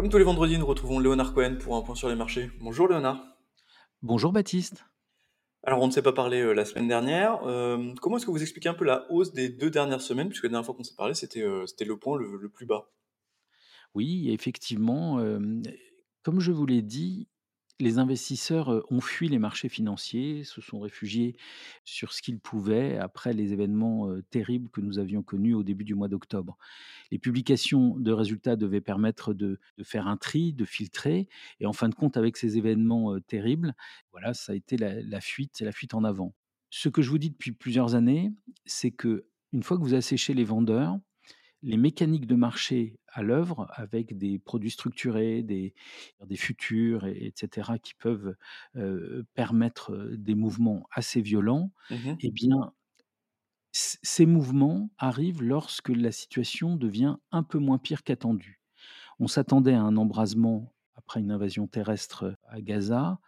Comme tous les vendredis, nous retrouvons Léonard Cohen pour un point sur les marchés. Bonjour Léonard. Bonjour Baptiste. Alors on ne s'est pas parlé euh, la semaine dernière. Euh, comment est-ce que vous expliquez un peu la hausse des deux dernières semaines? Puisque la dernière fois qu'on s'est parlé, c'était euh, le point le, le plus bas. Oui, effectivement, comme je vous l'ai dit, les investisseurs, ont fui les marchés financiers, se sont réfugiés sur ce qu'ils pouvaient après les événements, terribles que nous avions connus au début du mois d'octobre. Les publications de résultats devaient permettre de faire un tri, de filtrer et en fin de compte, avec ces événements, terribles, voilà, ça a été la la fuite la fuite en avant. Ce que je vous dis depuis plusieurs années, c'est que une fois que vous asséchez les vendeurs, les mécaniques de marché à l'œuvre avec des produits structurés, des des futurs et et qui peuvent, permettre, des mouvements assez violents Mhm. et bien, ces mouvements arrivent lorsque la situation devient un peu moins pire qu'attendu. On s'attendait à un embrasement après une invasion terrestre à Gaza,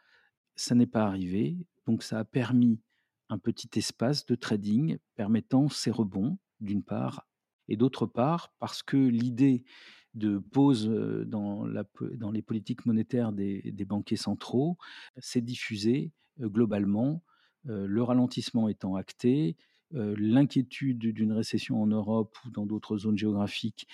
ça n'est pas arrivé, donc ça a permis un petit espace de trading permettant ces rebonds, d'une part et d'autre part parce que l'idée de pause, dans les politiques monétaires des banquiers centraux s'est diffusée, globalement, le ralentissement étant acté, l'inquiétude d'une récession en Europe ou dans d'autres zones géographiques,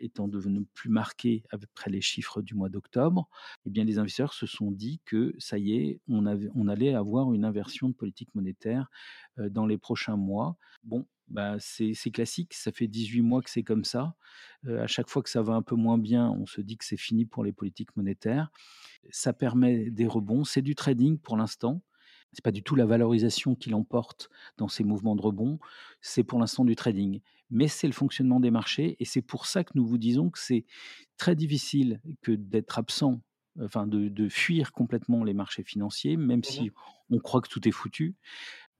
étant devenue plus marquée après les chiffres du mois d'octobre, eh bien, les investisseurs se sont dit que ça y est, on allait avoir une inversion de politique monétaire, dans les prochains mois. Bon, bah, c'est classique, ça fait 18 mois que c'est comme ça. À chaque fois que ça va un peu moins bien, on se dit que c'est fini pour les politiques monétaires. Ça permet des rebonds, c'est du trading pour l'instant. C'est pas du tout la valorisation qui l'emporte dans ces mouvements de rebond, c'est pour l'instant du trading. Mais c'est le fonctionnement des marchés et c'est pour ça que nous vous disons que c'est très difficile que d'être absent, enfin de de fuir complètement les marchés financiers, même si Mhm. on croit que tout est foutu,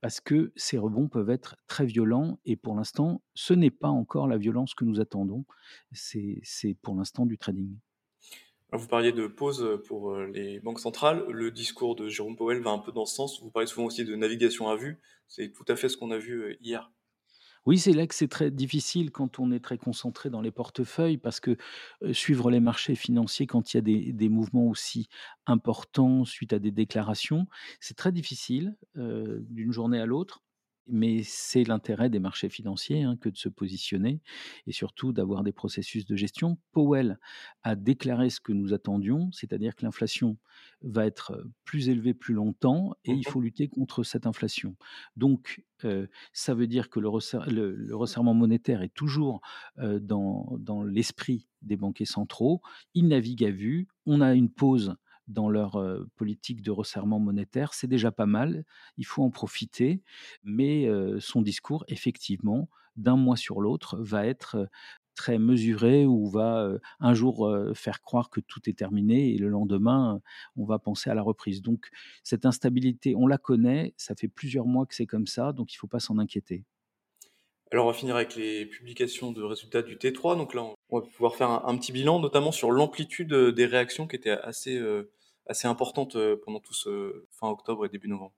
parce que ces rebonds peuvent être très violents et pour l'instant, ce n'est pas encore la violence que nous attendons. C'est pour l'instant du trading. Vous parliez de pause pour euh, les banques centrales. Le discours de Jérôme Powell va un peu dans ce sens. Vous parlez souvent aussi de navigation à vue. C'est tout à fait ce qu'on a vu euh, hier. Oui, c'est là que c'est très difficile quand on est très concentré dans les portefeuilles parce que, suivre les marchés financiers quand il y a des mouvements aussi importants suite à des déclarations, c'est très difficile, d'une journée à l'autre. Mais c'est l'intérêt des marchés financiers, hein, que de se positionner et surtout d'avoir des processus de gestion. Powell a déclaré ce que nous attendions, c'est-à-dire que l'inflation va être, plus élevée plus longtemps et il faut lutter contre cette inflation. Donc, ça veut dire que le resserre le le resserrement monétaire est toujours, dans dans l'esprit des banquiers centraux. Ils naviguent à vue. On a une pause dans leur, politique de resserrement monétaire. C'est déjà pas mal, il faut en profiter, mais son discours effectivement, d'un mois sur l'autre, va être, très mesuré ou va, un jour, faire croire que tout est terminé et le lendemain, on va penser à la reprise. Donc cette instabilité, on la connaît, ça fait plusieurs mois que c'est comme ça, donc il ne faut pas s'en inquiéter. Alors, on va finir avec les publications de résultats du T3. Donc là, on va pouvoir faire un, petit bilan, notamment sur l'amplitude des réactions qui étaient assez, assez importantes euh, pendant tout ce fin octobre et début novembre.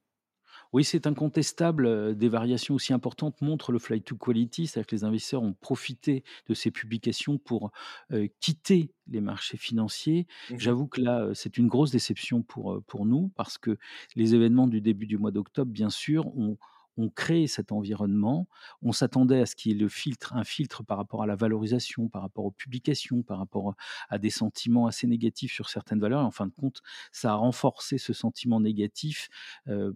Oui, c'est incontestable, heu, des variations aussi importantes montrent le flight to quality, c'est-à-dire que les investisseurs ont profité de ces publications pour, heu, quitter les marchés financiers. Mhm. J'avoue que là, c'est une grosse déception pour, pour nous parce que les événements du début du mois d'octobre, bien sûr, ont ont créé cet environnement. On s'attendait à ce qu'il y ait le filtre un filtre par rapport à la valorisation, par rapport aux publications, par rapport à des sentiments assez négatifs sur certaines valeurs et en fin de compte, ça a renforcé ce sentiment négatif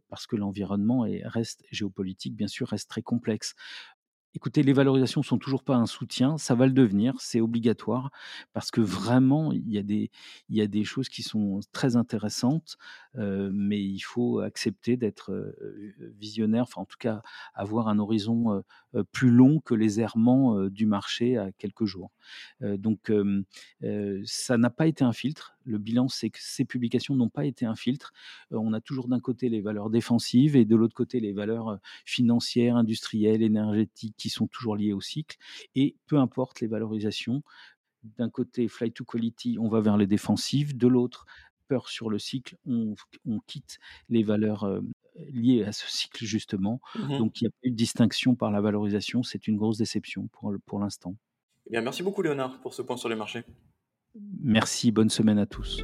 parce que l'environnement est reste géopolitique, bien sûr, reste très complexe. Écoutez, les valorisations sont toujours pas un soutien, ça va le devenir, c'est obligatoire parce que vraiment il y a des choses qui sont très intéressantes, mais il faut accepter d'être, visionnaire, enfin en tout cas avoir un horizon, plus long que les errements, du marché à quelques jours. Donc ça n'a pas été un filtre. Le bilan, c'est que ces publications n'ont pas été un filtre. On a toujours d'un côté les valeurs défensives et de l'autre côté les valeurs, financières, industrielles, énergétiques qui sont toujours liées au cycle et peu importe les valorisations, d'un côté flight to quality, on va vers les défensives, de l'autre peur sur le cycle, on on quitte les valeurs, hem, liées à ce cycle justement. Mhm. Donc il y a eu de distinction par la valorisation, c'est une grosse déception pour pour l'instant. Eh bien, merci beaucoup, Léonard, pour ce point sur les marchés. Merci, bonne semaine à tous.